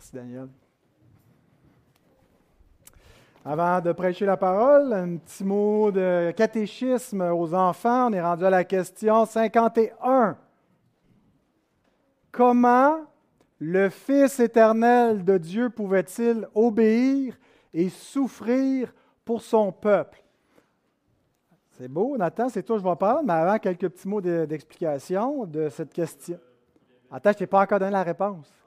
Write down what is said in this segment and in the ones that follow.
Merci, Daniel. Avant de prêcher la parole, un petit mot de catéchisme aux enfants. On est rendu à la question 51. Comment le Fils éternel de Dieu pouvait-il obéir et souffrir pour son peuple? C'est beau, Nathan, c'est toi que je vais parler, mais avant, quelques petits mots d'explication de cette question. Attends, je t'ai pas encore donné la réponse.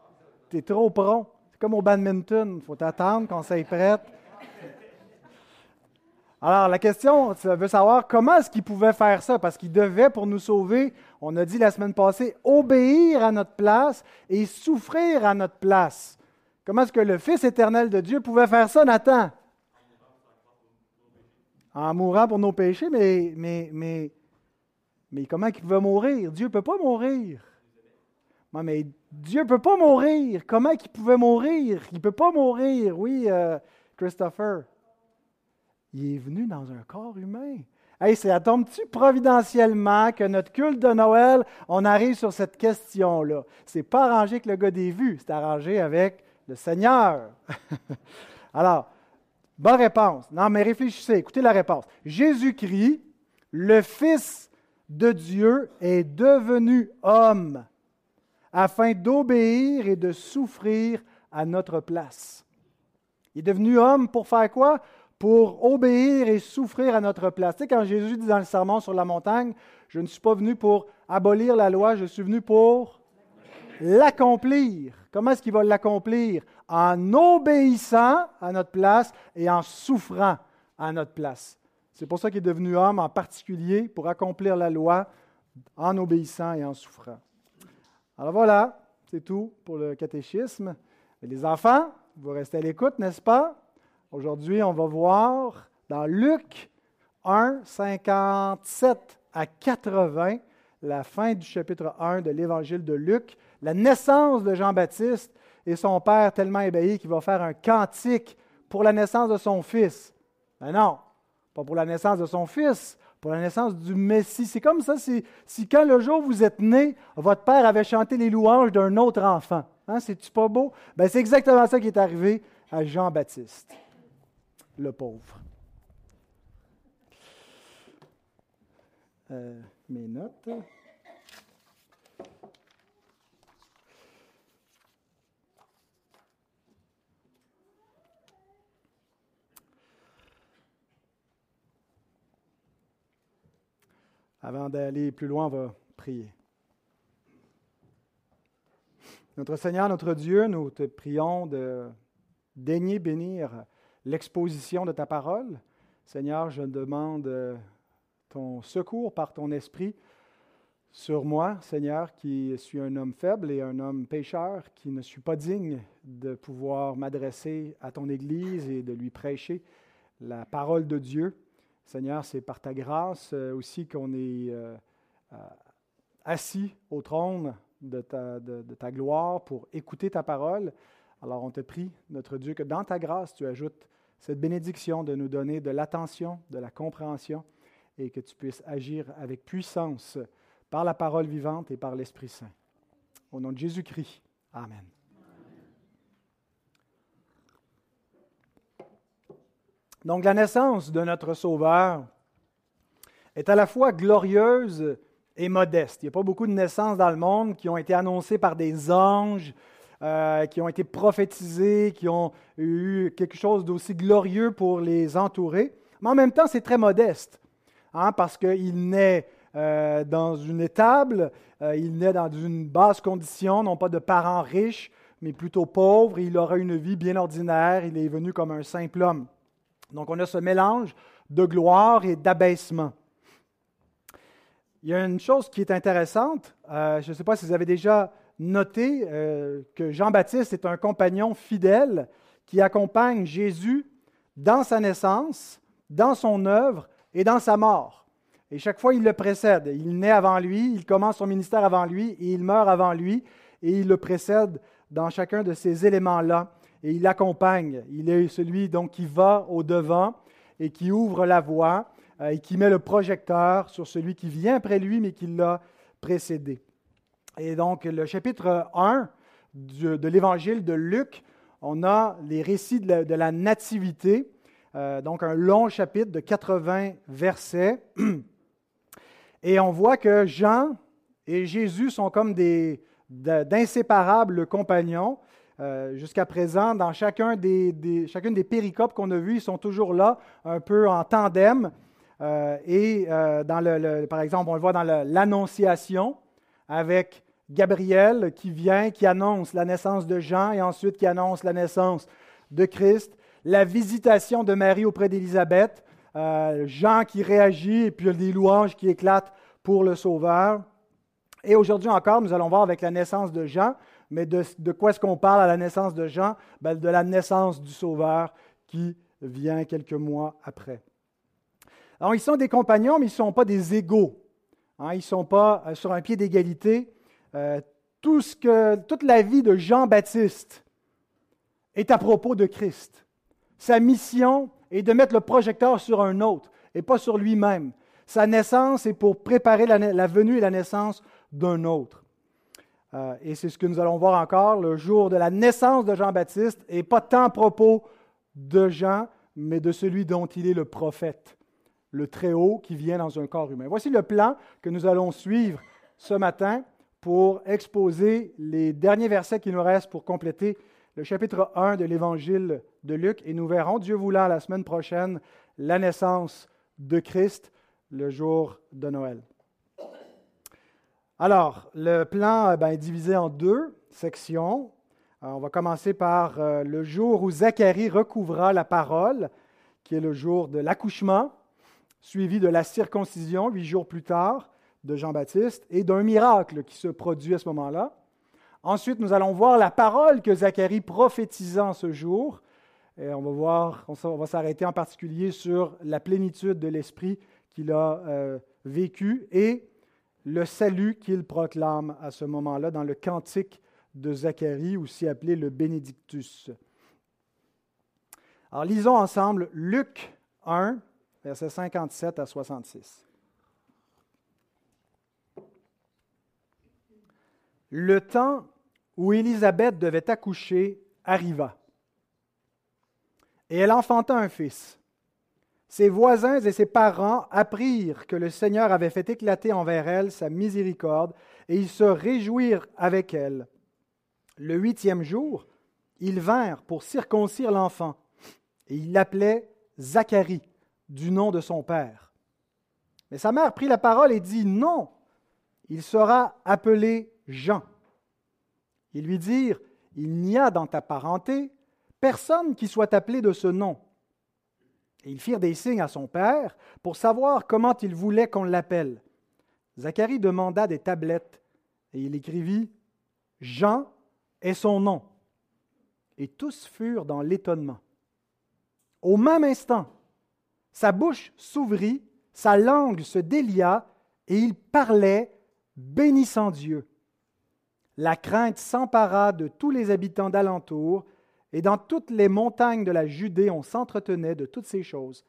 Tu trop prompt. C'est comme au badminton, il faut attendre qu'on s'aille prête. Alors, la question ça veut savoir comment est-ce qu'il pouvait faire ça, parce qu'il devait, pour nous sauver, on a dit la semaine passée, obéir à notre place et souffrir à notre place. Comment est-ce que le Fils éternel de Dieu pouvait faire ça, Nathan? En mourant pour nos péchés, mais, mais, mais, mais comment il pouvait mourir? Dieu ne peut pas mourir. mais Dieu ne peut pas mourir. Comment il pouvait mourir? Il ne peut pas mourir, oui, euh, Christopher il est venu dans un corps humain. Hey, ça tombe-tu providentiellement que notre culte de Noël, on arrive sur cette question-là? C'est pas arrangé avec le gars des vues, c'est arrangé avec le Seigneur. Alors, bonne réponse. Non, mais réfléchissez, écoutez la réponse. Jésus-Christ, le Fils de Dieu, est devenu homme afin d'obéir et de souffrir à notre place. Il est devenu homme pour faire quoi? pour obéir et souffrir à notre place. Tu sais, quand Jésus dit dans le sermon sur la montagne, je ne suis pas venu pour abolir la loi, je suis venu pour l'accomplir. Comment est-ce qu'il va l'accomplir? En obéissant à notre place et en souffrant à notre place. C'est pour ça qu'il est devenu homme en particulier, pour accomplir la loi en obéissant et en souffrant. Alors voilà, c'est tout pour le catéchisme. les enfants, vous restez à l'écoute, n'est-ce pas? Aujourd'hui, on va voir dans Luc 1, 57 à 80, la fin du chapitre 1 de l'évangile de Luc, la naissance de Jean-Baptiste et son père tellement ébahi qu'il va faire un cantique pour la naissance de son fils. Mais non, pas pour la naissance de son fils, pour la naissance du Messie. C'est comme ça, si, quand le jour où vous êtes né, votre père avait chanté les louanges d'un autre enfant. Hein, C'est-tu pas beau? Ben, c'est exactement ça qui est arrivé à Jean-Baptiste le pauvre. Euh, mes notes. Avant d'aller plus loin, on va prier. Notre Seigneur, notre Dieu, nous te prions de daigner bénir l'exposition de ta parole. Seigneur, je demande ton secours par ton esprit sur moi, Seigneur, qui suis un homme faible et un homme pécheur, qui ne suis pas digne de pouvoir m'adresser à ton Église et de lui prêcher la parole de Dieu. Seigneur, c'est par ta grâce euh, aussi qu'on est euh, assis au trône de ta, de ta, gloire pour écouter ta parole. Alors on te prie, notre Dieu, que dans ta grâce, tu ajoutes cette bénédiction de nous donner de l'attention, de la compréhension, et que tu puisses agir avec puissance par la parole vivante et par l'Esprit Saint. Au nom de Jésus-Christ. Amen. Donc la naissance de notre Sauveur est à la fois glorieuse et modeste. Il n'y a pas beaucoup de naissances dans le monde qui ont été annoncées par des anges, euh, qui ont été prophétisés, qui ont eu quelque chose d'aussi glorieux pour les entourer. Mais en même temps, c'est très modeste, hein, parce qu'il naît euh, dans une étable, euh, il naît dans une basse condition, non pas de parents riches, mais plutôt pauvres, il aura une vie bien ordinaire, il est venu comme un simple homme. Donc on a ce mélange de gloire et d'abaissement. Il y a une chose qui est intéressante, je ne sais pas si vous avez déjà noter euh, que Jean-Baptiste est un compagnon fidèle qui accompagne Jésus dans sa naissance, dans son œuvre et dans sa mort. Et chaque fois, il le précède. Il naît avant lui, il commence son ministère avant lui et il meurt avant lui et il le précède dans chacun de ces éléments-là et il l'accompagne. Il est celui donc qui va au devant et qui ouvre la voie euh, et qui met le projecteur sur celui qui vient après lui mais qui l'a précédé. Et donc, le chapitre 1 de l'évangile de Luc, on a les récits de la, nativité, euh, donc un long chapitre de 80 versets. Et on voit que Jean et Jésus sont comme d'inséparables compagnons. Euh, jusqu'à présent, dans chacun des, chacune des péricopes qu'on a vues, ils sont toujours là, un peu en tandem. Euh, et le, par exemple, on le voit dans l'Annonciation avec Gabriel qui vient, qui annonce la naissance de Jean et ensuite qui annonce la naissance de Christ. La visitation de Marie auprès d'Élisabeth. Euh, Jean qui réagit et puis des louanges qui éclatent pour le Sauveur. Et aujourd'hui encore, nous allons voir avec la naissance de Jean, mais de, quoi est-ce qu'on parle à la naissance de Jean? Ben, De la naissance du Sauveur qui vient quelques mois après. Alors, ils sont des compagnons, mais ils ne sont pas des égaux. Hein. ils ne sont pas euh, sur un pied d'égalité. Euh, toute la vie de Jean-Baptiste est à propos de Christ. Sa mission est de mettre le projecteur sur un autre et pas sur lui-même. Sa naissance est pour préparer la, venue et la naissance d'un autre. Euh, et c'est ce que nous allons voir encore le jour de la naissance de Jean-Baptiste, et pas tant à propos de Jean, mais de celui dont il est le prophète, le Très-Haut qui vient dans un corps humain. Voici le plan que nous allons suivre ce matin pour exposer les derniers versets qui nous restent pour compléter le chapitre 1 de l'Évangile de Luc. Et nous verrons, Dieu voulant, la semaine prochaine, la naissance de Christ le jour de Noël. Alors, le plan euh, ben, est divisé en deux sections. on va commencer par euh, le jour où Zacharie recouvra la parole, qui est le jour de l'accouchement, suivi de la circoncision huit jours plus tard, de Jean-Baptiste et d'un miracle qui se produit à ce moment-là. Ensuite, nous allons voir la parole que Zacharie prophétisa en ce jour. Et on va voir, on va s'arrêter en particulier sur la plénitude de l'esprit qu'il a euh, vécu et le salut qu'il proclame à ce moment-là dans le cantique de Zacharie, aussi appelé le Bénédictus. Alors lisons ensemble Luc 1, versets 57 à 66. Le temps où Élisabeth devait accoucher arriva. Et elle enfanta un fils. Ses voisins et ses parents apprirent que le Seigneur avait fait éclater envers elle sa miséricorde, et ils se réjouirent avec elle. Le huitième jour, ils vinrent pour circoncire l'enfant, et ils l'appelaient Zacharie, du nom de son père. Mais sa mère prit la parole et dit, Non, il sera appelé Jean. Ils lui dirent, Il n'y a dans ta parenté personne qui soit appelé de ce nom. Et ils firent des signes à son père pour savoir comment il voulait qu'on l'appelle. Zacharie demanda des tablettes et il écrivit Jean est son nom. Et tous furent dans l'étonnement. Au même instant, sa bouche s'ouvrit, sa langue se délia et il parlait, bénissant Dieu. La crainte s'empara de tous les habitants d'alentour, et dans toutes les montagnes de la Judée on s'entretenait de toutes ces choses.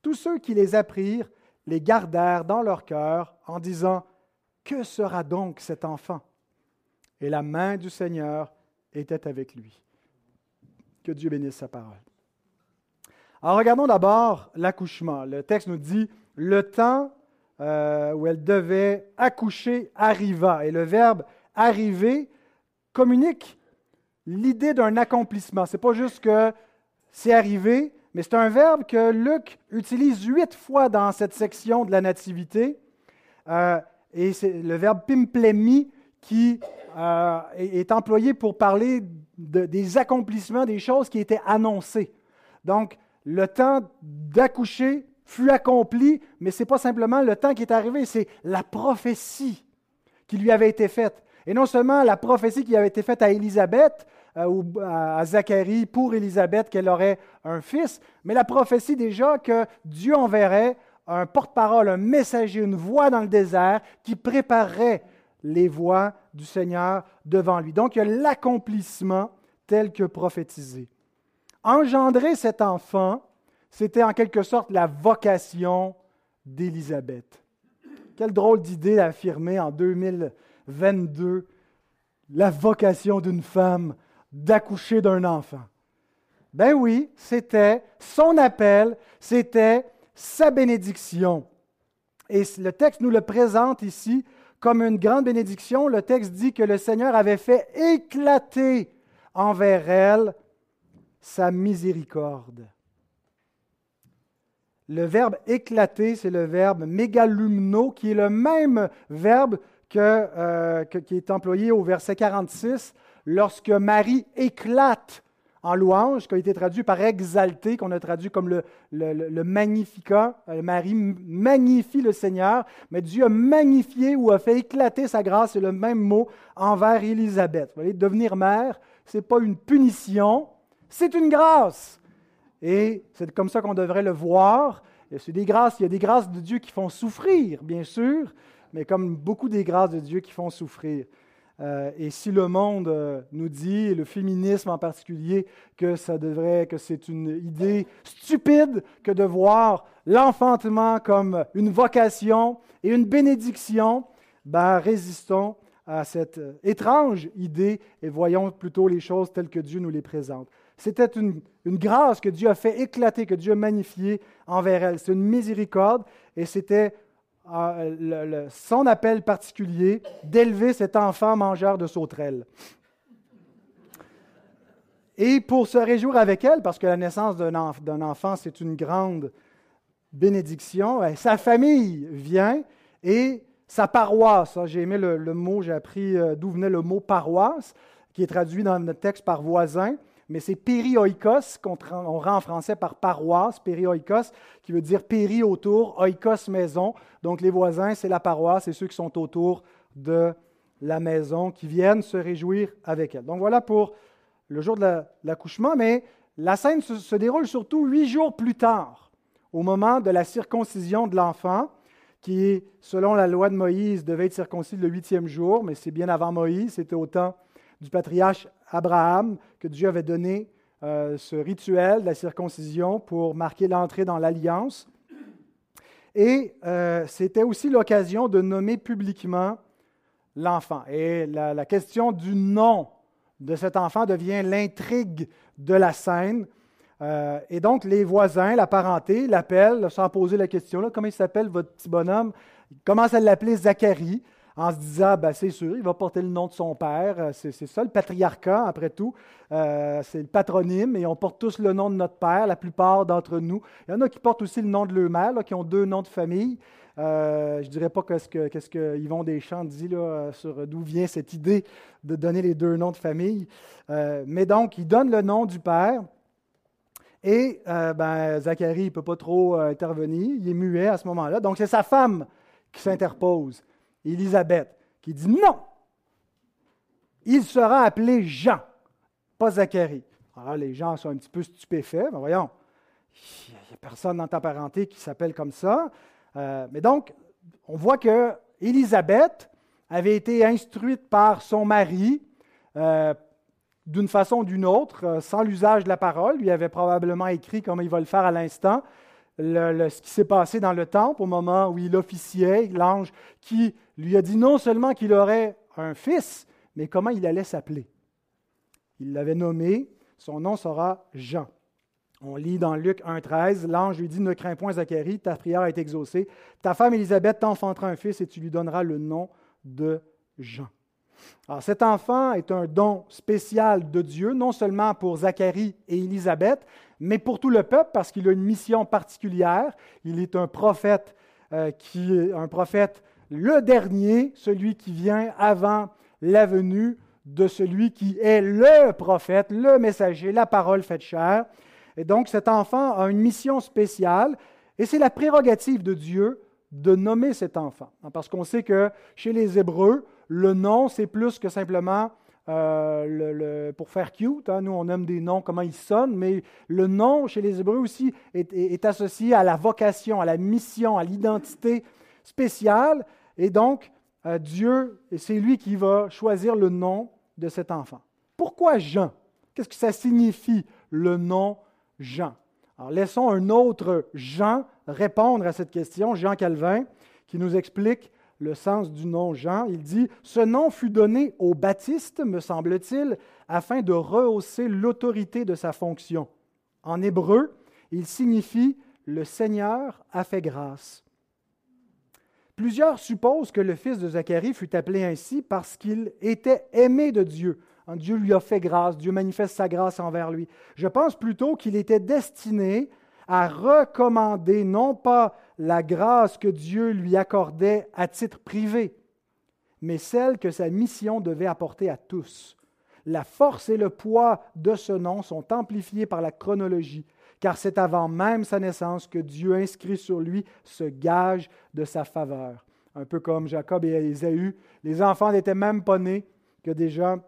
Tous ceux qui les apprirent les gardèrent dans leur cœur en disant, Que sera donc cet enfant? Et la main du Seigneur était avec lui. Que Dieu bénisse sa parole. Alors regardons d'abord l'accouchement. Le texte nous dit, le temps euh, où elle devait accoucher arriva. Et le verbe arriver communique l'idée d'un accomplissement. Ce n'est pas juste que c'est arrivé, mais c'est un verbe que Luc utilise huit fois dans cette section de la Nativité. Euh, et c'est le verbe pimplemi qui euh, est, employé pour parler des accomplissements, des choses qui étaient annoncées. Donc, le temps d'accoucher fut accompli, mais ce n'est pas simplement le temps qui est arrivé, c'est la prophétie qui lui avait été faite. Et non seulement la prophétie qui avait été faite à Élisabeth, euh, ou à Zacharie pour Élisabeth qu'elle aurait un fils, mais la prophétie déjà que Dieu enverrait un porte-parole, un messager, une voix dans le désert qui préparerait les voies du Seigneur devant lui. Donc il y a l'accomplissement tel que prophétisé. Engendrer cet enfant, c'était en quelque sorte la vocation d'Élisabeth. Quelle drôle d'idée d'affirmer en 2022 la vocation d'une femme d'accoucher d'un enfant. Ben oui, c'était son appel, c'était sa bénédiction. Et le texte nous le présente ici comme une grande bénédiction. Le texte dit que le Seigneur avait fait éclater envers elle sa miséricorde. Le verbe éclater, c'est le verbe mégalumno, qui est le même verbe euh, que, qui est employé au verset 46 lorsque Marie éclate en louange, qui a été traduit par exalté, qu'on a traduit comme le, magnificat. Euh, Marie magnifie le Seigneur, mais Dieu a magnifié ou a fait éclater sa grâce, c'est le même mot envers Élisabeth. Vous voyez, devenir mère, ce n'est pas une punition, c'est une grâce. Et c'est comme ça qu'on devrait le voir. C'est des grâces, il y a des grâces de Dieu qui font souffrir, bien sûr, mais comme beaucoup des grâces de Dieu qui font souffrir. Euh, et si le monde euh, nous dit, et le féminisme en particulier, que ça devrait, que c'est une idée stupide que de voir l'enfantement comme une vocation et une bénédiction, ben, résistons à cette euh, étrange idée et voyons plutôt les choses telles que Dieu nous les présente. C'était une, une, grâce que Dieu a fait éclater, que Dieu a magnifiée envers elle. C'est une miséricorde et c'était son appel particulier d'élever cet enfant mangeur de sauterelles. Et pour se réjouir avec elle, parce que la naissance d'un enfant, c'est une grande bénédiction, ben, sa famille vient et sa paroisse. J'ai aimé le, le mot, j'ai appris euh, d'où venait le mot paroisse, qui est traduit dans notre texte par voisin mais c'est périoikos qu'on on rend en français par paroisse, périoikos, qui veut dire péri autour, oikos maison. Donc les voisins, c'est la paroisse, c'est ceux qui sont autour de la maison, qui viennent se réjouir avec elle. Donc voilà pour le jour de l'accouchement, mais la scène se, déroule surtout huit jours plus tard, au moment de la circoncision de l'enfant, qui, selon la loi de Moïse, devait être circoncis le huitième jour, mais c'est bien avant Moïse, c'était au temps du patriarche Abraham que Dieu avait donné euh, ce rituel de la circoncision pour marquer l'entrée dans l'alliance. Et euh, c'était aussi l'occasion de nommer publiquement l'enfant. Et la, question du nom de cet enfant devient l'intrigue de la scène. Euh, et donc, les voisins, la parenté, l'appellent sans poser la question comment il s'appelle votre petit bonhomme? Ils commencent à l'appeler Zacharie en se disant, ben, c'est sûr, il va porter le nom de son père. Euh, c'est, ça, le patriarcat, après tout. Euh, c'est le patronyme, et on porte tous le nom de notre père, la plupart d'entre nous. Il y en a qui portent aussi le nom de leur mère, qui ont deux noms de famille. Euh, je ne dirais pas qu'est-ce que, qu'est-ce que Yvon Deschamps dit sur d'où vient cette idée de donner les deux noms de famille. mais donc, il donne le nom du père. Et ben, Zacharie ne peut pas trop intervenir, il est muet à ce moment-là. Donc, c'est sa femme qui s'interpose. Élisabeth, qui dit non, il sera appelé Jean, pas Zacharie. Alors les gens sont un petit peu stupéfaits, mais voyons, il n'y a personne dans ta parenté qui s'appelle comme ça. Euh, mais donc, on voit que Élisabeth avait été instruite par son mari euh, d'une façon ou d'une autre, euh, sans l'usage de la parole. Lui avait probablement écrit, comme il va le faire à l'instant, ce qui s'est passé dans le temple au moment où il officiait, l'ange qui lui a dit non seulement qu'il aurait un fils, mais comment il allait s'appeler. Il l'avait nommé, son nom sera Jean. On lit dans Luc 1,13, l'ange lui dit Ne crains point, Zacharie, ta prière a été exaucée. Ta femme Élisabeth t'enfantera un fils et tu lui donneras le nom de Jean. Alors, cet enfant est un don spécial de Dieu, non seulement pour Zacharie et Élisabeth, mais pour tout le peuple, parce qu'il a une mission particulière. Il est un prophète euh, qui un prophète le dernier, celui qui vient avant la venue de celui qui est le prophète, le messager, la parole faite chair. Et donc cet enfant a une mission spéciale, et c'est la prérogative de Dieu de nommer cet enfant. Parce qu'on sait que chez les Hébreux, le nom, c'est plus que simplement euh, pour faire cute. Hein. nous, on aime des noms, comment ils sonnent, mais le nom chez les Hébreux aussi est, associé à la vocation, à la mission, à l'identité spéciale. Et donc, euh, Dieu, c'est lui qui va choisir le nom de cet enfant. Pourquoi Jean? Qu'est-ce que ça signifie, le nom Jean? Alors, laissons un autre Jean répondre à cette question, Jean Calvin, qui nous explique le sens du nom Jean. Il dit Ce nom fut donné au Baptiste, me semble-t-il, afin de rehausser l'autorité de sa fonction. En hébreu, il signifie Le Seigneur a fait grâce. Plusieurs supposent que le fils de Zacharie fut appelé ainsi parce qu'il était aimé de Dieu. Dieu lui a fait grâce, Dieu manifeste sa grâce envers lui. Je pense plutôt qu'il était destiné à recommander non pas la grâce que Dieu lui accordait à titre privé, mais celle que sa mission devait apporter à tous. La force et le poids de ce nom sont amplifiés par la chronologie, car c'est avant même sa naissance que Dieu inscrit sur lui ce gage de sa faveur. Un peu comme Jacob et Ésaü, les enfants n'étaient même pas nés que déjà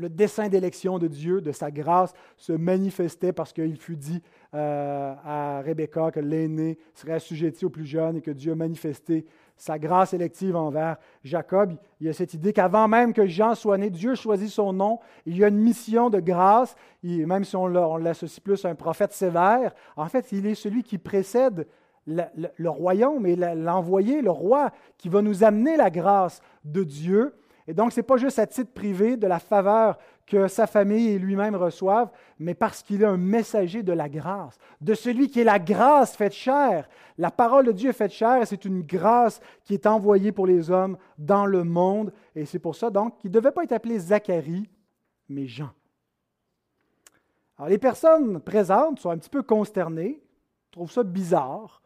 le dessein d'élection de Dieu, de sa grâce, se manifestait parce qu'il fut dit euh, à Rebecca que l'aîné serait assujetti au plus jeune et que Dieu a manifesté sa grâce élective envers Jacob. Il y a cette idée qu'avant même que Jean soit né, Dieu choisit son nom. Il y a une mission de grâce, même si on l'associe plus à un prophète sévère. En fait, il est celui qui précède le, le royaume et l'envoyé, le roi, qui va nous amener la grâce de Dieu. Et donc, ce n'est pas juste à titre privé de la faveur que sa famille et lui-même reçoivent, mais parce qu'il est un messager de la grâce, de celui qui est la grâce faite chair. La parole de Dieu est faite chair et c'est une grâce qui est envoyée pour les hommes dans le monde. Et c'est pour ça donc qu'il ne devait pas être appelé Zacharie, mais Jean. Alors les personnes présentes sont un petit peu consternées, trouvent ça bizarre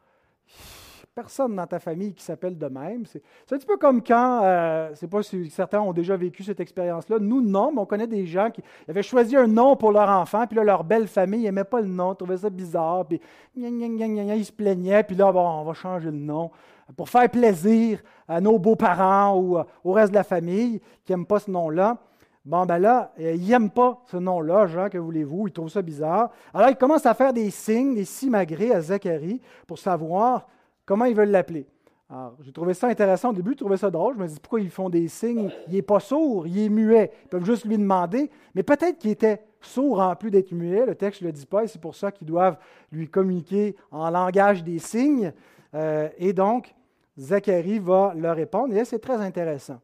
personne dans ta famille qui s'appelle de même. C'est un petit peu comme quand, euh, c'est pas si certains ont déjà vécu cette expérience-là. Nous, non, mais on connaît des gens qui avaient choisi un nom pour leur enfant, puis là, leur belle famille n'aimait pas le nom, trouvait ça bizarre, puis ils se plaignaient, puis là, bon, on va changer le nom pour faire plaisir à nos beaux-parents ou euh, au reste de la famille qui n'aiment pas ce nom-là. Bon, ben là, euh, ils n'aiment pas ce nom-là, Jean, que voulez-vous, ils trouvent ça bizarre. Alors, ils commencent à faire des signes, des simagrées à Zacharie pour savoir Comment ils veulent l'appeler? Alors, j'ai trouvé ça intéressant au début, j'ai trouvé ça drôle. Je me dis pourquoi ils font des signes? Il n'est pas sourd, il est muet. Ils peuvent juste lui demander. Mais peut-être qu'il était sourd en plus d'être muet. Le texte ne le dit pas et c'est pour ça qu'ils doivent lui communiquer en langage des signes. Euh, et donc, Zacharie va leur répondre. Et là, c'est très intéressant.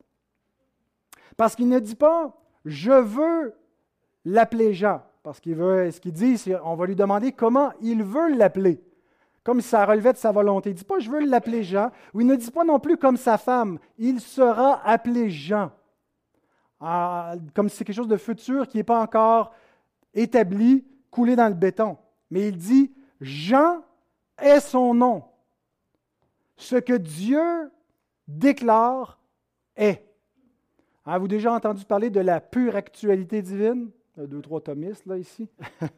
Parce qu'il ne dit pas Je veux l'appeler Jean. Parce qu'il veut, ce qu'il dit, c'est on va lui demander comment il veut l'appeler comme si ça relevait de sa volonté. Il ne dit pas je veux l'appeler Jean, ou il ne dit pas non plus comme sa femme, il sera appelé Jean. Ah, comme si c'est quelque chose de futur qui n'est pas encore établi, coulé dans le béton. Mais il dit Jean est son nom. Ce que Dieu déclare est. Avez-vous déjà entendu parler de la pure actualité divine? Deux, trois thomistes, là, ici.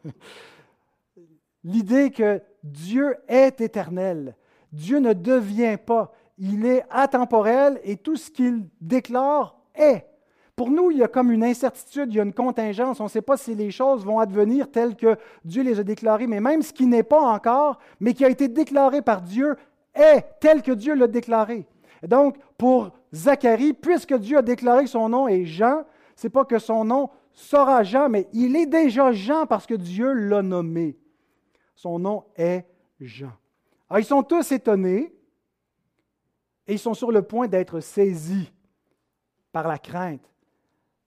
L'idée que Dieu est éternel. Dieu ne devient pas. Il est atemporel et tout ce qu'il déclare est. Pour nous, il y a comme une incertitude, il y a une contingence. On ne sait pas si les choses vont advenir telles que Dieu les a déclarées, mais même ce qui n'est pas encore, mais qui a été déclaré par Dieu, est tel que Dieu l'a déclaré. donc, pour Zacharie, puisque Dieu a déclaré son nom est Jean, ce n'est pas que son nom sera Jean, mais il est déjà Jean parce que Dieu l'a nommé. Son nom est Jean. Alors, ils sont tous étonnés et ils sont sur le point d'être saisis par la crainte,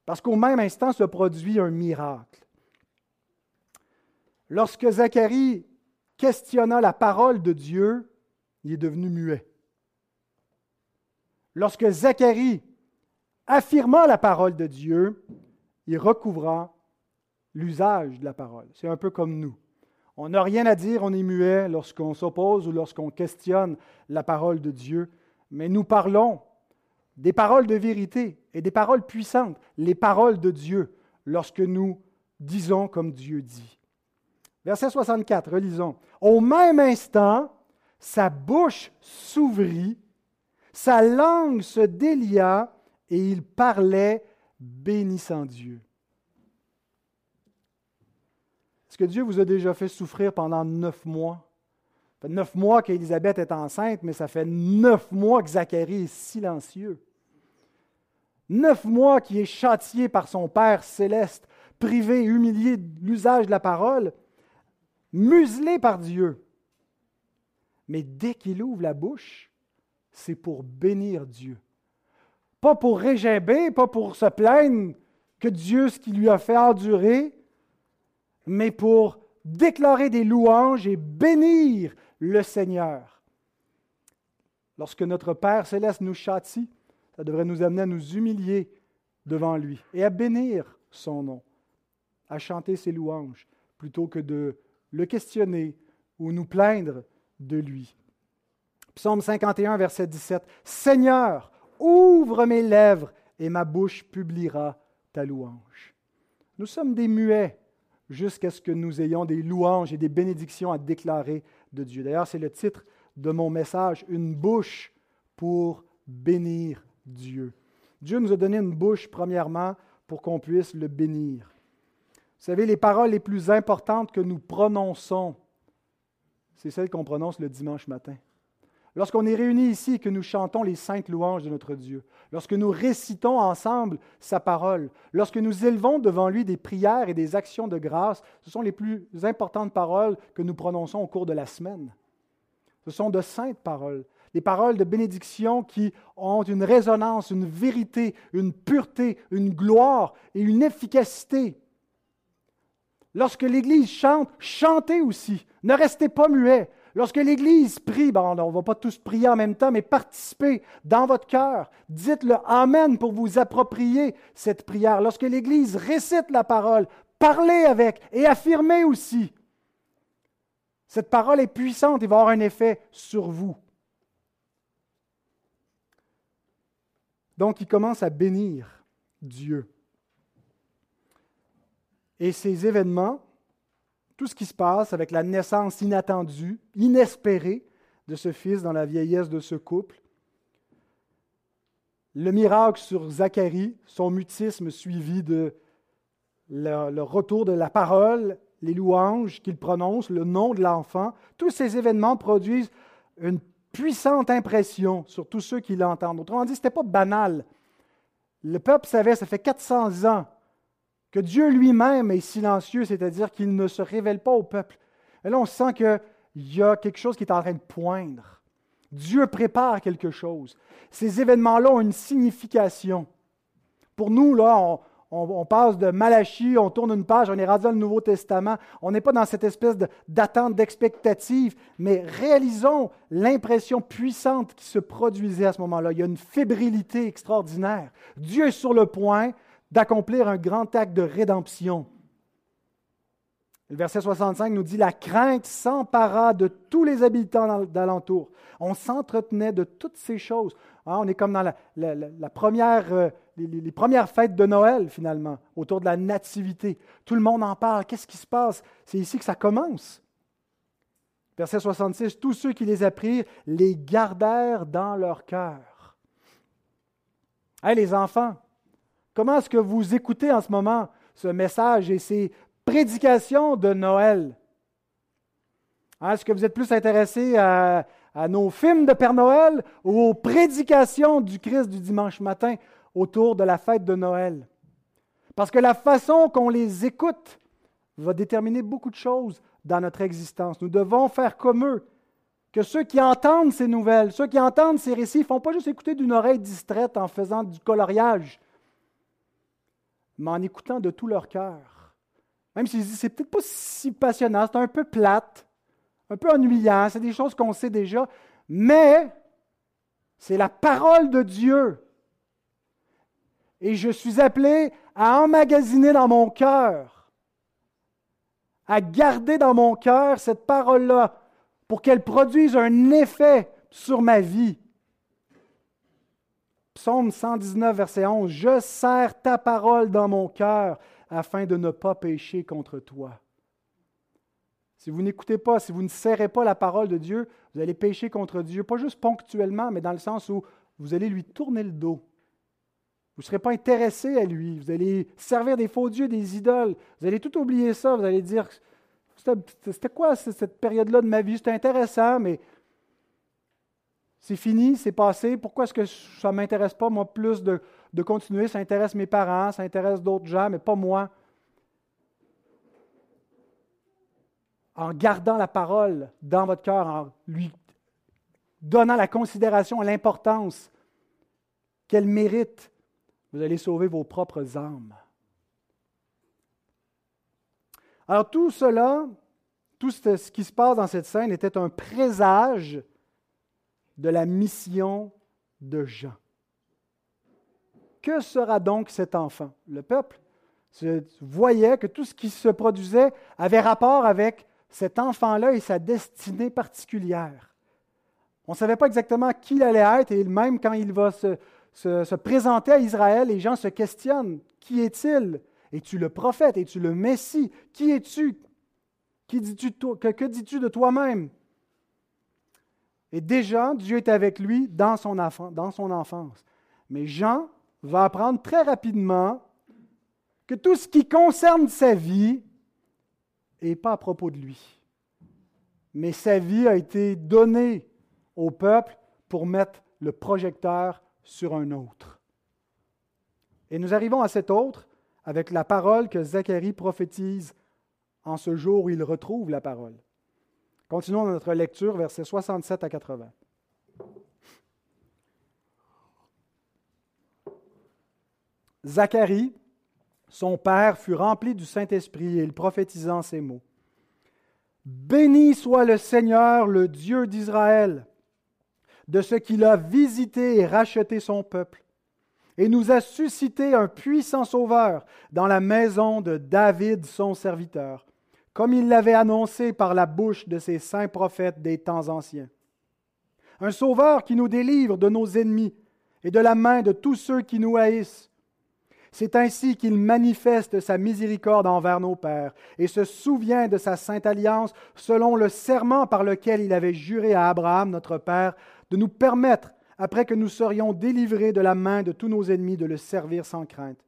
parce qu'au même instant se produit un miracle. Lorsque Zacharie questionna la parole de Dieu, il est devenu muet. Lorsque Zacharie affirma la parole de Dieu, il recouvra l'usage de la parole. C'est un peu comme nous. On n'a rien à dire, on est muet lorsqu'on s'oppose ou lorsqu'on questionne la parole de Dieu, mais nous parlons des paroles de vérité et des paroles puissantes, les paroles de Dieu, lorsque nous disons comme Dieu dit. Verset 64, relisons. Au même instant, sa bouche s'ouvrit, sa langue se délia et il parlait bénissant Dieu. Que Dieu vous a déjà fait souffrir pendant neuf mois? Neuf mois qu'Élisabeth est enceinte, mais ça fait neuf mois que Zacharie est silencieux. Neuf mois qu'il est châtié par son Père céleste, privé, humilié de l'usage de la parole, muselé par Dieu. Mais dès qu'il ouvre la bouche, c'est pour bénir Dieu. pas pour régimber, pas pour se plaindre que Dieu ce qui lui a fait endurer, mais pour déclarer des louanges et bénir le Seigneur. Lorsque notre Père céleste nous châtie, ça devrait nous amener à nous humilier devant lui et à bénir son nom, à chanter ses louanges, plutôt que de le questionner ou nous plaindre de lui. Psaume 51, verset 17. Seigneur, ouvre mes lèvres et ma bouche publiera ta louange. Nous sommes des muets jusqu'à ce que nous ayons des louanges et des bénédictions à déclarer de Dieu. D'ailleurs, c'est le titre de mon message, Une bouche pour bénir Dieu. Dieu nous a donné une bouche, premièrement, pour qu'on puisse le bénir. Vous savez, les paroles les plus importantes que nous prononçons, c'est celles qu'on prononce le dimanche matin. Lorsqu'on est réunis ici et que nous chantons les saintes louanges de notre Dieu, lorsque nous récitons ensemble sa parole, lorsque nous élevons devant lui des prières et des actions de grâce, ce sont les plus importantes paroles que nous prononçons au cours de la semaine. Ce sont de saintes paroles, des paroles de bénédiction qui ont une résonance, une vérité, une pureté, une gloire et une efficacité. Lorsque l'Église chante, chantez aussi. Ne restez pas muets. Lorsque l'Église prie, on ne va pas tous prier en même temps, mais participez dans votre cœur. Dites-le Amen pour vous approprier cette prière. Lorsque l'Église récite la parole, parlez avec et affirmez aussi. Cette parole est puissante et va avoir un effet sur vous. Donc, il commence à bénir Dieu. Et ces événements tout ce qui se passe avec la naissance inattendue, inespérée de ce fils dans la vieillesse de ce couple. Le miracle sur Zacharie, son mutisme suivi de le, retour de la parole, les louanges qu'il prononce, le nom de l'enfant, tous ces événements produisent une puissante impression sur tous ceux qui l'entendent. Autrement dit, ce n'était pas banal. Le peuple savait, ça fait 400 ans que Dieu lui-même est silencieux, c'est-à-dire qu'il ne se révèle pas au peuple. Et là, on sent qu'il y a quelque chose qui est en train de poindre. Dieu prépare quelque chose. Ces événements-là ont une signification. Pour nous, là, on, passe de Malachie, on tourne une page, on est rendu dans le Nouveau Testament. On n'est pas dans cette espèce d'attente, d'expectative, mais réalisons l'impression puissante qui se produisait à ce moment-là. Il y a une fébrilité extraordinaire. Dieu est sur le point d'accomplir un grand acte de rédemption. Le verset 65 nous dit, La crainte s'empara de tous les habitants d'alentour. On s'entretenait de toutes ces choses. Hein, on est comme dans la, première, euh, les, premières fêtes de Noël, finalement, autour de la nativité. Tout le monde en parle. Qu'est-ce qui se passe? C'est ici que ça commence. Verset 66, Tous ceux qui les apprirent les gardèrent dans leur cœur. Hey, les enfants, Comment est-ce que vous écoutez en ce moment ce message et ces prédications de Noël? Hein, est-ce que vous êtes plus intéressé à, nos films de Père Noël ou aux prédications du Christ du dimanche matin autour de la fête de Noël? Parce que la façon qu'on les écoute va déterminer beaucoup de choses dans notre existence. Nous devons faire comme eux, que ceux qui entendent ces nouvelles, ceux qui entendent ces récits, ne font pas juste écouter d'une oreille distraite en faisant du coloriage, mais en écoutant de tout leur cœur. Même disent, c'est peut-être pas si passionnant, c'est un peu plate, un peu ennuyant, c'est des choses qu'on sait déjà, mais c'est la parole de Dieu. Et je suis appelé à emmagasiner dans mon cœur, à garder dans mon cœur cette parole-là pour qu'elle produise un effet sur ma vie. Psaume 119, verset 11, Je serre ta parole dans mon cœur afin de ne pas pécher contre toi. Si vous n'écoutez pas, si vous ne serrez pas la parole de Dieu, vous allez pécher contre Dieu, pas juste ponctuellement, mais dans le sens où vous allez lui tourner le dos. Vous ne serez pas intéressé à lui. Vous allez servir des faux dieux, des idoles. Vous allez tout oublier ça. Vous allez dire, c'était quoi cette période-là de ma vie? C'était intéressant, mais c'est fini, c'est passé. Pourquoi est-ce que ça ne m'intéresse pas, moi, plus de, continuer? Ça intéresse mes parents, ça intéresse d'autres gens, mais pas moi. En gardant la parole dans votre cœur, en lui donnant la considération, l'importance quel mérite, vous allez sauver vos propres âmes. Alors tout cela, tout ce qui se passe dans cette scène était un présage de la mission de Jean. Que sera donc cet enfant? Le peuple voyait que tout ce qui se produisait avait rapport avec cet enfant-là et sa destinée particulière. On ne savait pas exactement qui il allait être, et même quand il va se, se, présenter à Israël, les gens se questionnent. Qui est-il? Es-tu le prophète? Es-tu le Messie? Qui es-tu? Que dis-tu de toi-même? Et déjà, Dieu est avec lui dans son, enfance. Mais Jean va apprendre très rapidement que tout ce qui concerne sa vie n'est pas à propos de lui. Mais sa vie a été donnée au peuple pour mettre le projecteur sur un autre. Et nous arrivons à cet autre avec la parole que Zacharie prophétise en ce jour où il retrouve la parole. Continuons notre lecture, versets 67 à 80. Zacharie, son père, fut rempli du Saint-Esprit et il prophétisa ces mots. Béni soit le Seigneur, le Dieu d'Israël, de ce qu'il a visité et racheté son peuple, et nous a suscité un puissant sauveur dans la maison de David, son serviteur, comme il l'avait annoncé par la bouche de ses saints prophètes des temps anciens. Un sauveur qui nous délivre de nos ennemis et de la main de tous ceux qui nous haïssent c'est ainsi qu'il manifeste sa miséricorde envers nos pères et se souvient de sa sainte alliance selon le serment par lequel il avait juré à Abraham, notre Père, de nous permettre, après que nous serions délivrés de la main de tous nos ennemis, de le servir sans crainte.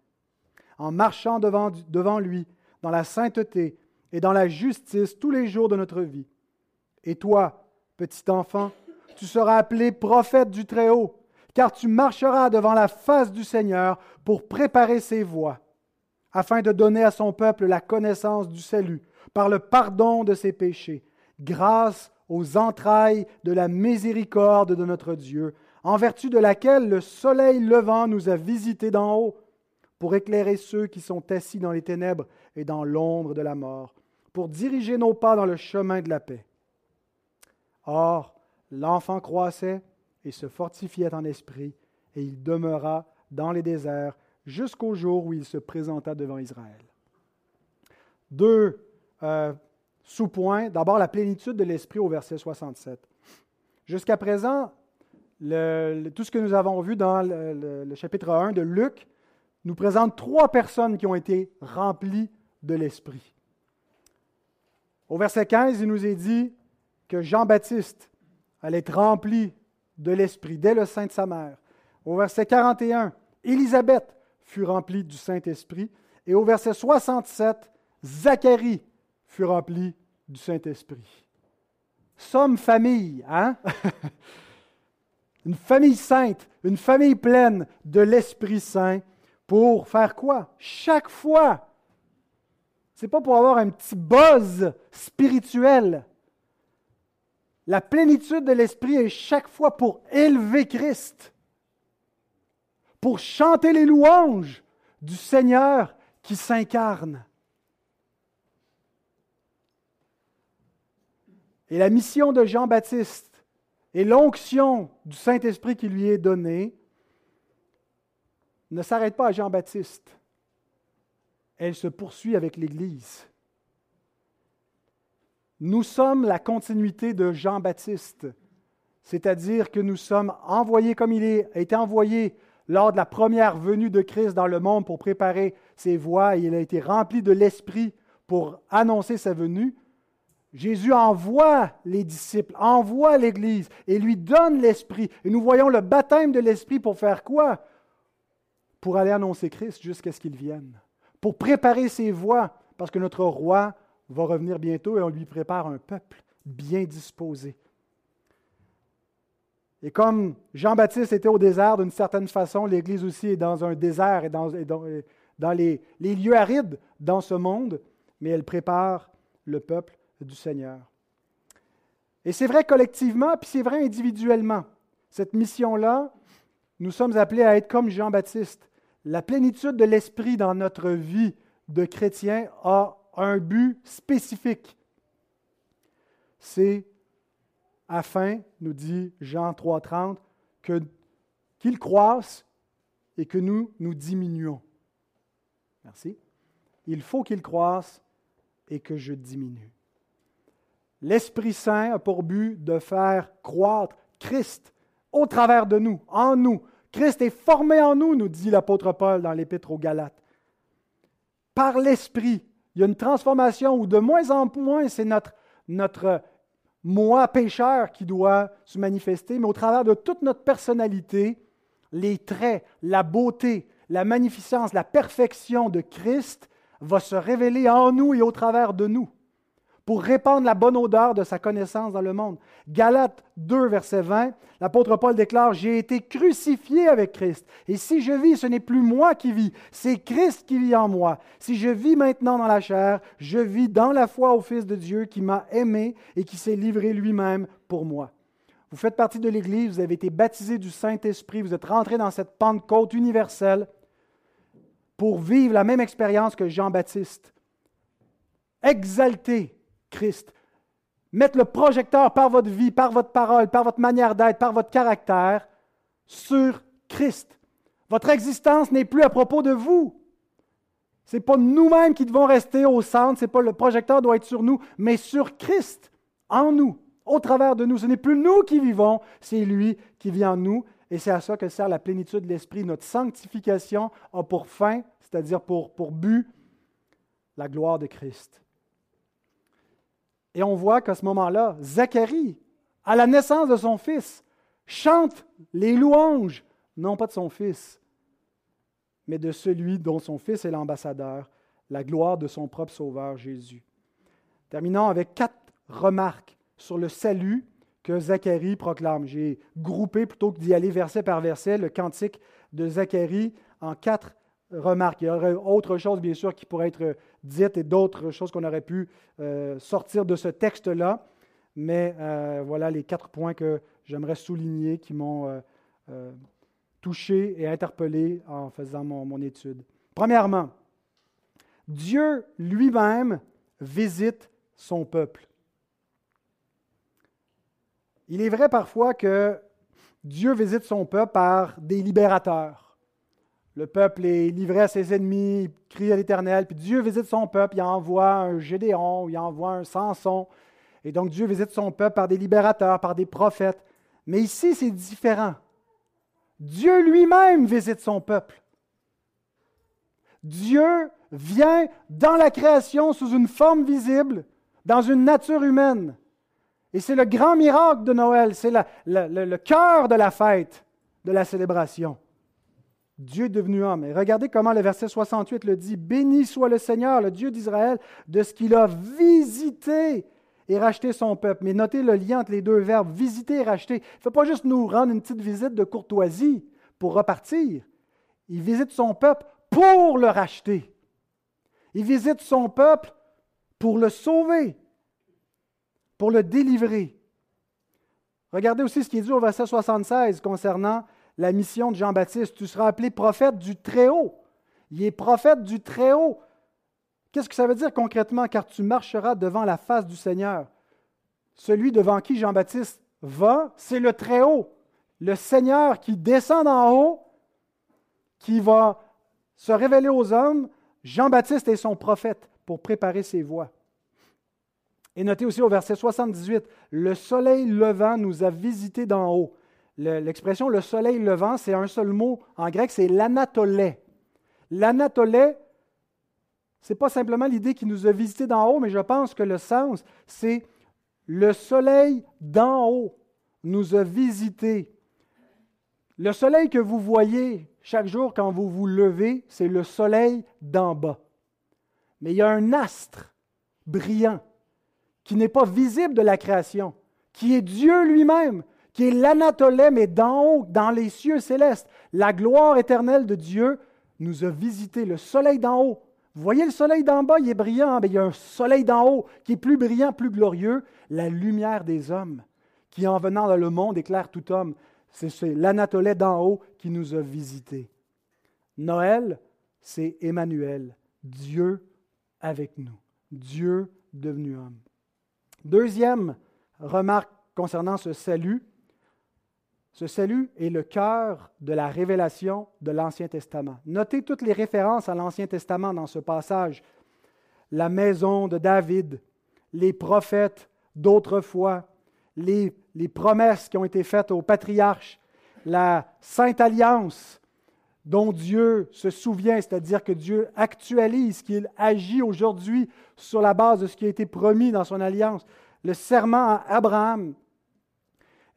En marchant devant, devant lui, dans la sainteté et dans la justice tous les jours de notre vie. Et toi, petit enfant, tu seras appelé prophète du Très-Haut car tu marcheras devant la face du Seigneur pour préparer ses voies, afin de donner à son peuple la connaissance du salut par le pardon de ses péchés, grâce aux entrailles de la miséricorde de notre Dieu, en vertu de laquelle le soleil levant nous a visités d'en haut, pour éclairer ceux qui sont assis dans les ténèbres et dans l'ombre de la mort, pour diriger nos pas dans le chemin de la paix. Or, l'enfant croissait et se fortifiait en esprit, et il demeura dans les déserts jusqu'au jour où il se présenta devant Israël. Deux euh, sous-points. D'abord, la plénitude de l'esprit au verset 67. Jusqu'à présent, tout ce que nous avons vu dans le, le chapitre 1 de Luc nous présente trois personnes qui ont été remplies de l'esprit. Au verset 15, il nous est dit que Jean-Baptiste allait être rempli de l'Esprit dès le sein de sa mère. Au verset 41, Élisabeth fut remplie du Saint-Esprit. Et au verset 67, Zacharie fut rempli du Saint-Esprit. Somme famille, hein? une famille sainte, une famille pleine de l'Esprit Saint pour faire quoi? Chaque fois. Ce n'est pas pour avoir un petit buzz spirituel. La plénitude de l'Esprit est chaque fois pour élever Christ, pour chanter les louanges du Seigneur qui s'incarne. Et la mission de Jean-Baptiste et l'onction du Saint-Esprit qui lui est donnée ne s'arrête pas à Jean-Baptiste. Elle se poursuit avec l'Église. Nous sommes la continuité de Jean-Baptiste, c'est-à-dire que nous sommes envoyés comme il est, a été envoyé lors de la première venue de Christ dans le monde pour préparer ses voies et il a été rempli de l'Esprit pour annoncer sa venue. Jésus envoie les disciples, envoie l'Église et lui donne l'Esprit. Et nous voyons le baptême de l'Esprit pour faire quoi? Pour aller annoncer Christ jusqu'à ce qu'il vienne, pour préparer ses voies, parce que notre roi va revenir bientôt et on lui prépare un peuple bien disposé. Et comme Jean-Baptiste était au désert d'une certaine façon, l'Église aussi est dans un désert et dans, les, les, lieux arides dans ce monde, mais elle prépare le peuple du Seigneur. Et c'est vrai collectivement, puis c'est vrai individuellement. Cette mission-là nous sommes appelés à être comme Jean-Baptiste. La plénitude de l'esprit dans notre vie de chrétien a un but spécifique. C'est afin, nous dit Jean 3.30, que, qu'il croisse et que nous nous diminuons. Merci. Il faut qu'il croisse et que je diminue. L'Esprit Saint a pour but de faire croître Christ au travers de nous, en nous. Christ est formé en nous, nous dit l'apôtre Paul dans l'Épître aux Galates. Par l'Esprit, il y a une transformation où de moins en moins c'est notre, notre moi pécheur qui doit se manifester, mais au travers de toute notre personnalité, les traits, la beauté, la magnificence, la perfection de Christ va se révéler en nous et au travers de nous pour répandre la bonne odeur de sa connaissance dans le monde. Galates 2, verset 20, l'apôtre Paul déclare, J'ai été crucifié avec Christ, et si je vis, ce n'est plus moi qui vis, c'est Christ qui vit en moi. Si je vis maintenant dans la chair, je vis dans la foi au Fils de Dieu qui m'a aimé et qui s'est livré lui-même pour moi. Vous faites partie de l'Église, vous avez été baptisé du Saint-Esprit, vous êtes rentré dans cette Pentecôte universelle pour vivre la même expérience que Jean-Baptiste. Exalté Christ. Mettre le projecteur par votre vie, par votre parole, par votre manière d'être, par votre caractère sur Christ. Votre existence n'est plus à propos de vous. Ce n'est pas nous-mêmes qui devons rester au centre, c'est pas le projecteur doit être sur nous, mais sur Christ, en nous, au travers de nous. Ce n'est plus nous qui vivons, c'est lui qui vit en nous. Et c'est à ça que sert la plénitude de l'Esprit. Notre sanctification a pour fin, c'est-à-dire pour, pour but, la gloire de Christ. Et on voit qu'à ce moment-là, Zacharie, à la naissance de son fils, chante les louanges, non pas de son fils, mais de celui dont son fils est l'ambassadeur, la gloire de son propre Sauveur Jésus. Terminons avec quatre remarques sur le salut que Zacharie proclame. J'ai groupé, plutôt que d'y aller verset par verset, le cantique de Zacharie en quatre Il y aurait autre chose, bien sûr, qui pourrait être dite et d'autres choses qu'on aurait pu euh, sortir de ce texte-là. Mais euh, voilà les quatre points que j'aimerais souligner qui m'ont euh, touché et interpellé en faisant mon étude. Premièrement, Dieu lui-même visite son peuple. Il est vrai parfois que Dieu visite son peuple par des libérateurs le peuple est livré à ses ennemis, il crie à l'Éternel, puis Dieu visite son peuple, il envoie un Gédéon, il envoie un Samson. Et donc Dieu visite son peuple par des libérateurs, par des prophètes. Mais ici, c'est différent. Dieu lui-même visite son peuple. Dieu vient dans la création sous une forme visible, dans une nature humaine. Et c'est le grand miracle de Noël, c'est le, le cœur de la fête, de la célébration. Dieu est devenu homme. Et regardez comment le verset 68 le dit. Béni soit le Seigneur, le Dieu d'Israël, de ce qu'il a visité et racheté son peuple. Mais notez le lien entre les deux verbes, visiter et racheter. Il ne fait pas juste nous rendre une petite visite de courtoisie pour repartir. Il visite son peuple pour le racheter. Il visite son peuple pour le sauver, pour le délivrer. Regardez aussi ce qui est dit au verset 76 concernant la mission de Jean-Baptiste. Tu seras appelé prophète du Très-Haut. Il est prophète du Très-Haut. Qu'est-ce que ça veut dire concrètement? Car tu marcheras devant la face du Seigneur. Celui devant qui Jean-Baptiste va, c'est le Très-Haut. Le Seigneur qui descend d'en haut, qui va se révéler aux hommes. Jean-Baptiste est son prophète pour préparer ses voies. Et notez aussi au verset 78, le soleil levant nous a visités d'en haut. L'expression le soleil levant, c'est un seul mot en grec, c'est l'anatolé. L'anatolé, ce n'est pas simplement l'idée qui nous a visités d'en haut, mais je pense que le sens, c'est le soleil d'en haut nous a visités. Le soleil que vous voyez chaque jour quand vous vous levez, c'est le soleil d'en bas. Mais il y a un astre brillant qui n'est pas visible de la création, qui est Dieu lui-même, qui est l'anatolème et d'en haut, dans les cieux célestes. La gloire éternelle de Dieu nous a visité le soleil d'en haut. Vous voyez le soleil d'en bas, il est brillant, mais il y a un soleil d'en haut qui est plus brillant, plus glorieux, la lumière des hommes, qui en venant dans le monde éclaire tout homme. C'est l'Anatolais d'en haut qui nous a visités. Noël, c'est Emmanuel, Dieu avec nous, Dieu devenu homme. Deuxième remarque concernant ce salut, ce salut est le cœur de la révélation de l'Ancien Testament. Notez toutes les références à l'Ancien Testament dans ce passage. La maison de David, les prophètes d'autrefois, les, les, promesses qui ont été faites aux patriarches, la Sainte Alliance dont Dieu se souvient, c'est-à-dire que Dieu actualise, qu'il agit aujourd'hui sur la base de ce qui a été promis dans son alliance, le serment à Abraham,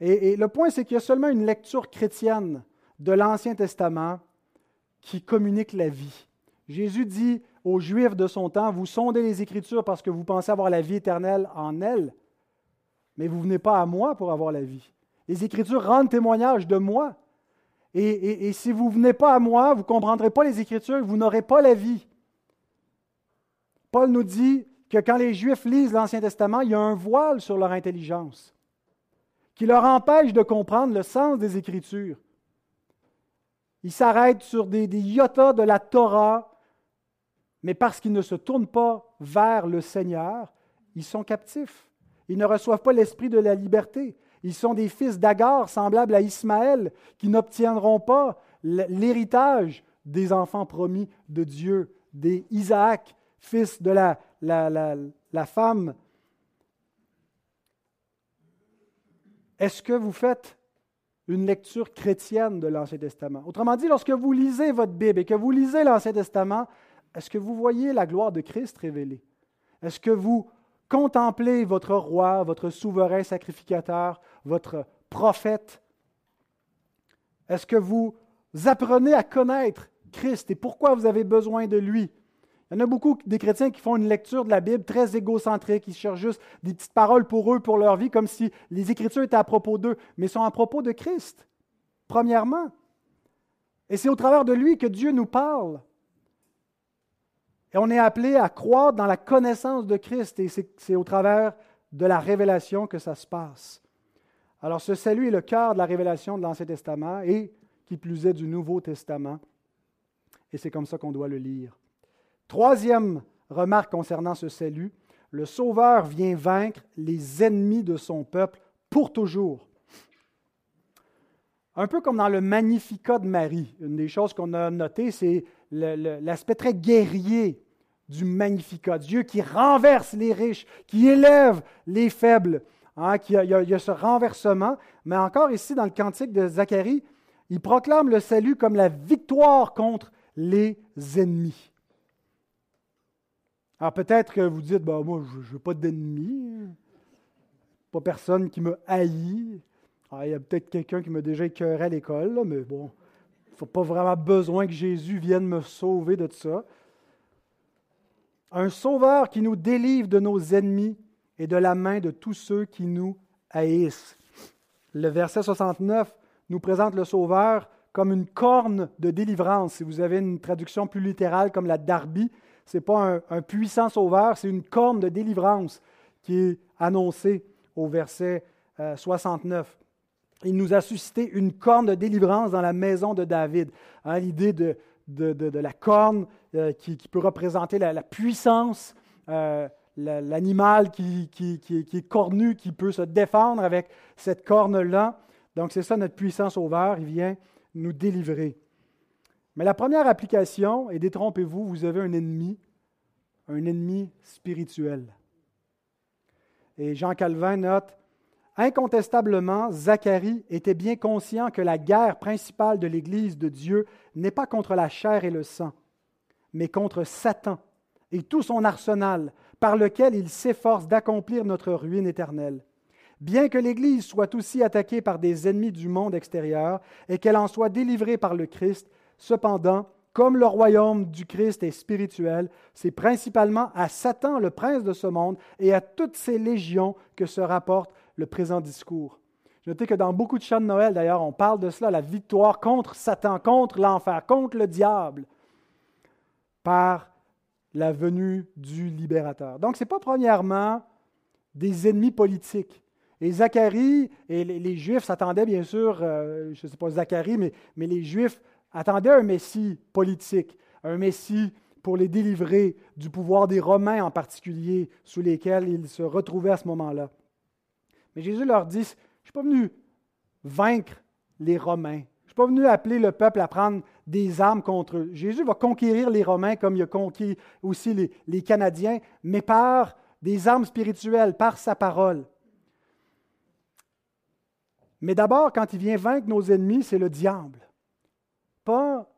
et, le point, c'est qu'il y a seulement une lecture chrétienne de l'Ancien Testament qui communique la vie. Jésus dit aux Juifs de son temps, vous sondez les Écritures parce que vous pensez avoir la vie éternelle en elles, mais vous ne venez pas à moi pour avoir la vie. Les Écritures rendent témoignage de moi. Et, et si vous ne venez pas à moi, vous ne comprendrez pas les Écritures, vous n'aurez pas la vie. Paul nous dit que quand les Juifs lisent l'Ancien Testament, il y a un voile sur leur intelligence qui leur empêche de comprendre le sens des Écritures. Ils s'arrêtent sur des, des de la Torah, mais parce qu'ils ne se tournent pas vers le Seigneur, ils sont captifs. Ils ne reçoivent pas l'esprit de la liberté. Ils sont des fils d'Agar, semblables à Ismaël, qui n'obtiendront pas l'héritage des enfants promis de Dieu, des Isaac, fils de la, la, la, la femme Est-ce que vous faites une lecture chrétienne de l'Ancien Testament? Autrement dit, lorsque vous lisez votre Bible et que vous lisez l'Ancien Testament, est-ce que vous voyez la gloire de Christ révélée? Est-ce que vous contemplez votre roi, votre souverain sacrificateur, votre prophète? Est-ce que vous apprenez à connaître Christ et pourquoi vous avez besoin de lui? Il y en a beaucoup des chrétiens qui font une lecture de la Bible très égocentrique. Ils cherchent juste des petites paroles pour eux, pour leur vie, comme si les Écritures étaient à propos d'eux, mais sont à propos de Christ, premièrement. Et c'est au travers de lui que Dieu nous parle. Et on est appelé à croire dans la connaissance de Christ, et c'est au travers de la révélation que ça se passe. Alors ce salut est le cœur de la révélation de l'Ancien Testament et, qui plus est, du Nouveau Testament. Et c'est comme ça qu'on doit le lire. Troisième remarque concernant ce salut, le Sauveur vient vaincre les ennemis de son peuple pour toujours. Un peu comme dans le Magnificat de Marie. Une des choses qu'on a notées, c'est l'aspect très guerrier du Magnificat. Dieu qui renverse les riches, qui élève les faibles. Hein, il, y a, il y a ce renversement. Mais encore ici, dans le cantique de Zacharie, il proclame le salut comme la victoire contre les ennemis. Alors peut-être que vous dites, bah, moi, je veux pas d'ennemis, pas personne qui me haït. il y a peut-être quelqu'un qui m'a déjà écœuré à l'école, mais bon, il ne faut pas vraiment besoin que Jésus vienne me sauver de ça. Un sauveur qui nous délivre de nos ennemis et de la main de tous ceux qui nous haïssent. Le verset 69 nous présente le sauveur comme une corne de délivrance. Si vous avez une traduction plus littérale comme la Darby, ce n'est pas un, puissant sauveur, c'est une corne de délivrance qui est annoncée au verset 69. Euh, Il nous a suscité une corne de délivrance dans la maison de David. Hein, l'idée de, la corne euh, qui, peut représenter la, puissance, euh, l'animal qui, qui, est cornu, qui peut se défendre avec cette corne-là. Donc c'est ça notre puissant sauveur, il vient nous délivrer. Mais la première application, et détrompez-vous, vous avez un ennemi, un ennemi spirituel. Et Jean Calvin note, Incontestablement, Zacharie était bien conscient que la guerre principale de l'Église de Dieu n'est pas contre la chair et le sang, mais contre Satan et tout son arsenal par lequel il s'efforce d'accomplir notre ruine éternelle. Bien que l'Église soit aussi attaquée par des ennemis du monde extérieur et qu'elle en soit délivrée par le Christ, Cependant, comme le royaume du Christ est spirituel, c'est principalement à Satan, le prince de ce monde, et à toutes ses légions que se rapporte le présent discours. Notez que dans beaucoup de chants de Noël, d'ailleurs, on parle de cela, la victoire contre Satan, contre l'enfer, contre le diable, par la venue du libérateur. Donc, ce n'est pas premièrement des ennemis politiques. Et Zacharie et les, Juifs s'attendaient, bien sûr, euh, je ne sais pas Zacharie, mais, mais les Juifs attendaient un Messie politique, un Messie pour les délivrer du pouvoir des Romains en particulier, sous lesquels ils se retrouvaient à ce moment-là. Mais Jésus leur dit, je ne suis pas venu vaincre les Romains. Je ne suis pas venu appeler le peuple à prendre des armes contre eux. Jésus va conquérir les Romains comme il a conquis aussi les Canadiens, mais par des armes spirituelles, par sa parole. Mais d'abord, quand il vient vaincre nos ennemis, c'est le diable, pas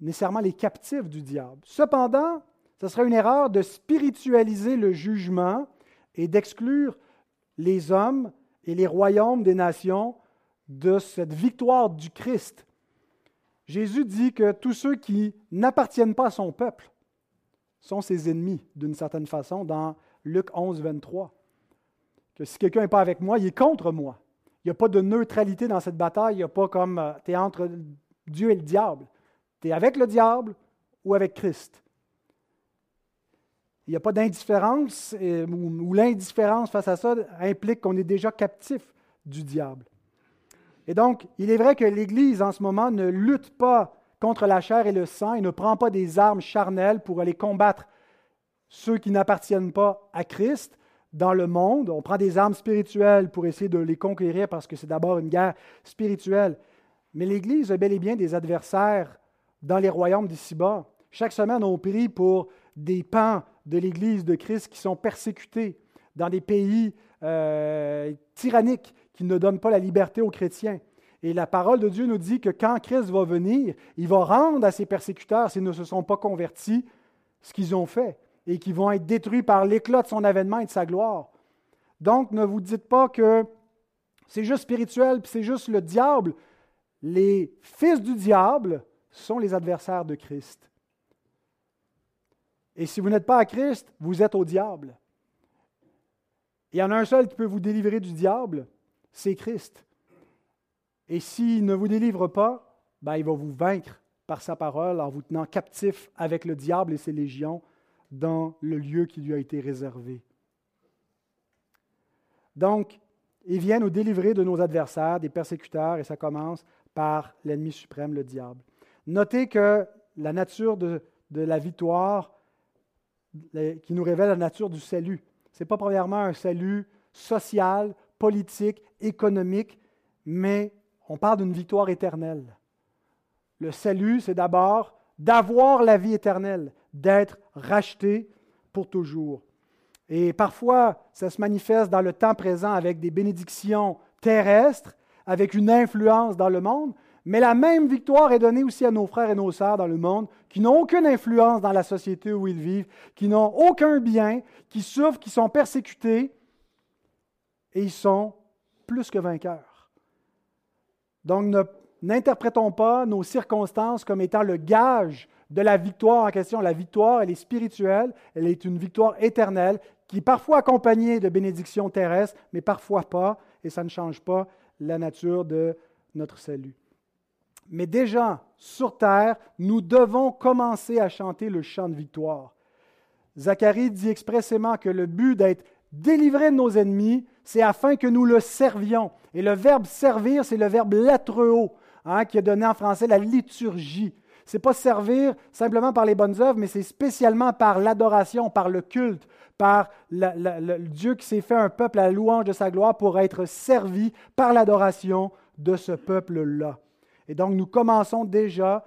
nécessairement les captifs du diable. Cependant, ce serait une erreur de spiritualiser le jugement et d'exclure les hommes et les royaumes des nations de cette victoire du Christ. Jésus dit que tous ceux qui n'appartiennent pas à son peuple sont ses ennemis, d'une certaine façon, dans Luc 11, 23. Que si quelqu'un n'est pas avec moi, il est contre moi. Il n'y a pas de neutralité dans cette bataille. Il n'y a pas comme euh, tu es entre Dieu et le diable. Tu es avec le diable ou avec Christ. Il n'y a pas d'indifférence euh, ou, l'indifférence face à ça implique qu'on est déjà captif du diable. Et donc, il est vrai que l'Église en ce moment ne lutte pas contre la chair et le sang et ne prend pas des armes charnelles pour aller combattre ceux qui n'appartiennent pas à Christ dans le monde. On prend des armes spirituelles pour essayer de les conquérir parce que c'est d'abord une guerre spirituelle. Mais l'Église a bel et bien des adversaires dans les royaumes d'ici-bas. Chaque semaine, on prie pour des pans de l'Église de Christ qui sont persécutés dans des pays euh, tyranniques qui ne donnent pas la liberté aux chrétiens. Et la parole de Dieu nous dit que quand Christ va venir, il va rendre à ses persécuteurs, s'ils ne se sont pas convertis, ce qu'ils ont fait, et qui vont être détruits par l'éclat de son avènement et de sa gloire. Donc, ne vous dites pas que c'est juste spirituel, puis c'est juste le diable. Les fils du diable sont les adversaires de Christ. Et si vous n'êtes pas à Christ, vous êtes au diable. Il y en a un seul qui peut vous délivrer du diable, c'est Christ. Et s'il ne vous délivre pas, ben, il va vous vaincre par sa parole en vous tenant captif avec le diable et ses légions dans le lieu qui lui a été réservé. Donc, il vient nous délivrer de nos adversaires, des persécuteurs, et ça commence par l'ennemi suprême, le diable. Notez que la nature de, la victoire qui nous révèle la nature du salut. Ce n'est pas premièrement un salut social, politique, économique, mais on parle d'une victoire éternelle. Le salut, c'est d'abord d'avoir la vie éternelle, d'être racheté pour toujours. Et parfois, ça se manifeste dans le temps présent avec des bénédictions terrestres, avec une influence dans le monde, mais la même victoire est donnée aussi à nos frères et nos sœurs dans le monde qui n'ont aucune influence dans la société où ils vivent, qui n'ont aucun bien, qui souffrent, qui sont persécutés, et ils sont plus que vainqueurs. Donc n'interprétons pas nos circonstances comme étant le gage de la victoire en question. La victoire, elle est spirituelle, elle est une victoire éternelle qui est parfois accompagnée de bénédictions terrestres, mais parfois pas, et ça ne change pas la nature de notre salut. Mais déjà, sur terre, nous devons commencer à chanter le chant de victoire. Zacharie dit expressément que le but d'être délivré de nos ennemis, c'est afin que nous le servions. Et le verbe servir, c'est le verbe latreo, hein, qui est donné en français la liturgie. Ce n'est pas servir simplement par les bonnes œuvres, mais c'est spécialement par l'adoration, par le culte, par le Dieu qui s'est fait un peuple à la louange de sa gloire pour être servi par l'adoration de ce peuple-là. Et donc, nous commençons déjà,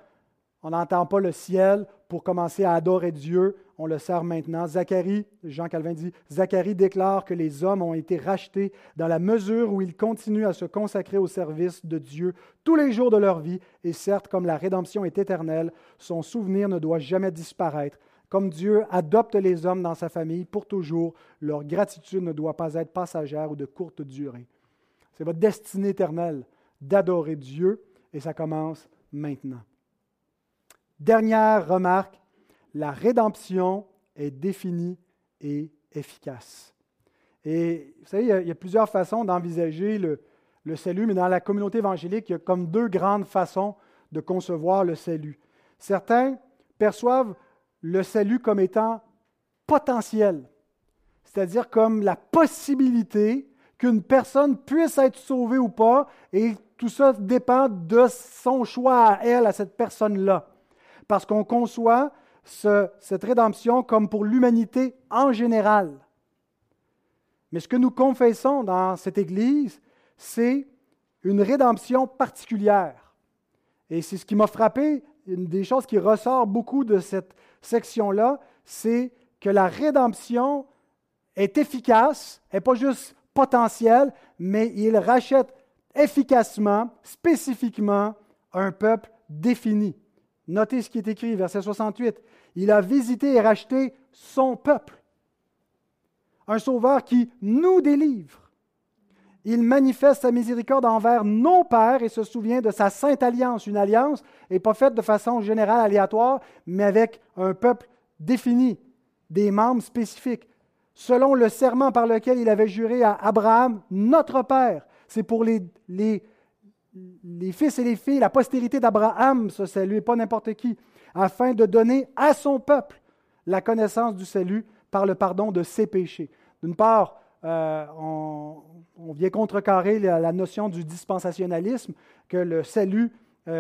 on n'entend pas le ciel pour commencer à adorer Dieu, on le sert maintenant. Zacharie, Jean Calvin dit, Zacharie déclare que les hommes ont été rachetés dans la mesure où ils continuent à se consacrer au service de Dieu tous les jours de leur vie, et certes, comme la rédemption est éternelle, son souvenir ne doit jamais disparaître. Comme Dieu adopte les hommes dans sa famille pour toujours, leur gratitude ne doit pas être passagère ou de courte durée. C'est votre destinée éternelle d'adorer Dieu et ça commence maintenant. Dernière remarque, la rédemption est définie et efficace. Et vous savez, il y a, plusieurs façons d'envisager le, salut, mais dans la communauté évangélique, il y a comme deux grandes façons de concevoir le salut. Certains perçoivent le salut comme étant potentiel, c'est-à-dire comme la possibilité qu'une personne puisse être sauvée ou pas, et tout ça dépend de son choix à elle, à cette personne-là. Parce qu'on conçoit cette rédemption comme pour l'humanité en général. Mais ce que nous confessons dans cette Église, c'est une rédemption particulière. Et c'est ce qui m'a frappé, une des choses qui ressort beaucoup de cette section-là, c'est que la rédemption est efficace, n'est pas juste potentielle, mais il rachète efficacement, spécifiquement, un peuple défini. Notez ce qui est écrit, verset 68. Il a visité et racheté son peuple. Un sauveur qui nous délivre. Il manifeste sa miséricorde envers nos pères et se souvient de sa sainte alliance. Une alliance n'est pas faite de façon générale, aléatoire, mais avec un peuple défini, des membres spécifiques, selon le serment par lequel il avait juré à Abraham, notre Père. C'est pour les, fils et les filles, la postérité d'Abraham, ce salut, et pas n'importe qui, afin de donner à son peuple la connaissance du salut par le pardon de ses péchés. D'une part, euh, on, vient contrecarrer la, notion du dispensationalisme, que le salut n'est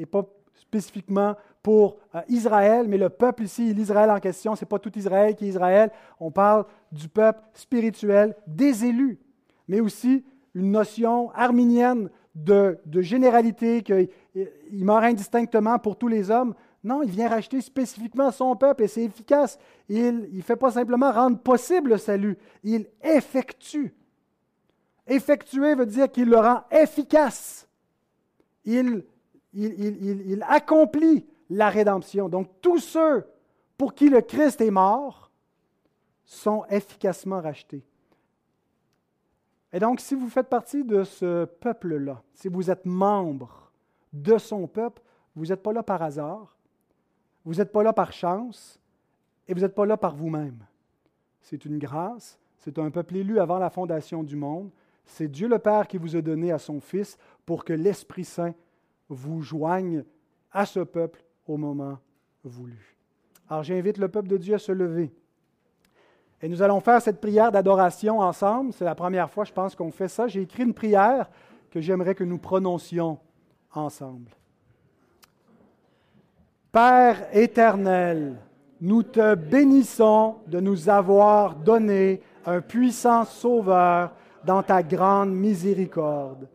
euh, pas spécifiquement pour euh, Israël, mais le peuple ici, l'Israël en question, ce n'est pas tout Israël qui est Israël. On parle du peuple spirituel, des élus, mais aussi une notion arminienne de, généralité, qu'il meurt indistinctement pour tous les hommes. Non, il vient racheter spécifiquement son peuple et c'est efficace. Il ne fait pas simplement rendre possible le salut, il effectue. Effectuer veut dire qu'il le rend efficace. il, accomplit la rédemption. Donc tous ceux pour qui le Christ est mort sont efficacement rachetés. Et donc, si vous faites partie de ce peuple-là, si vous êtes membre de son peuple, vous n'êtes pas là par hasard, vous n'êtes pas là par chance, et vous n'êtes pas là par vous-même. C'est une grâce, c'est un peuple élu avant la fondation du monde, c'est Dieu le Père qui vous a donné à son Fils pour que l'Esprit Saint vous joigne à ce peuple au moment voulu. Alors j'invite le peuple de Dieu à se lever. Et nous allons faire cette prière d'adoration ensemble. C'est la première fois, je pense, qu'on fait ça. J'ai écrit une prière que j'aimerais que nous prononcions ensemble. Père éternel, nous te bénissons de nous avoir donné un puissant Sauveur dans ta grande miséricorde.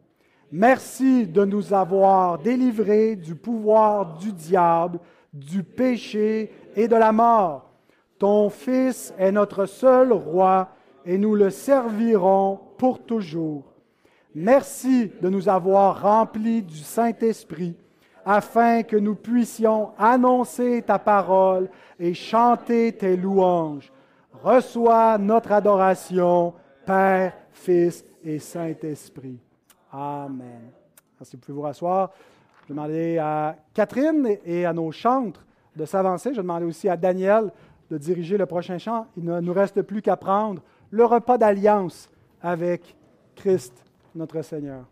Merci de nous avoir délivrés du pouvoir du diable, du péché et de la mort. Ton Fils est notre seul roi et nous le servirons pour toujours. Merci de nous avoir remplis du Saint-Esprit afin que nous puissions annoncer ta parole et chanter tes louanges. Reçois notre adoration, Père, Fils et Saint-Esprit. Amen. Si vous pouvez vous rasseoir, je vais demander à Catherine et à nos chantres de s'avancer. Je vais demander aussi à Daniel de diriger le prochain chant. Il ne nous reste plus qu'à prendre le repas d'alliance avec Christ, notre Seigneur.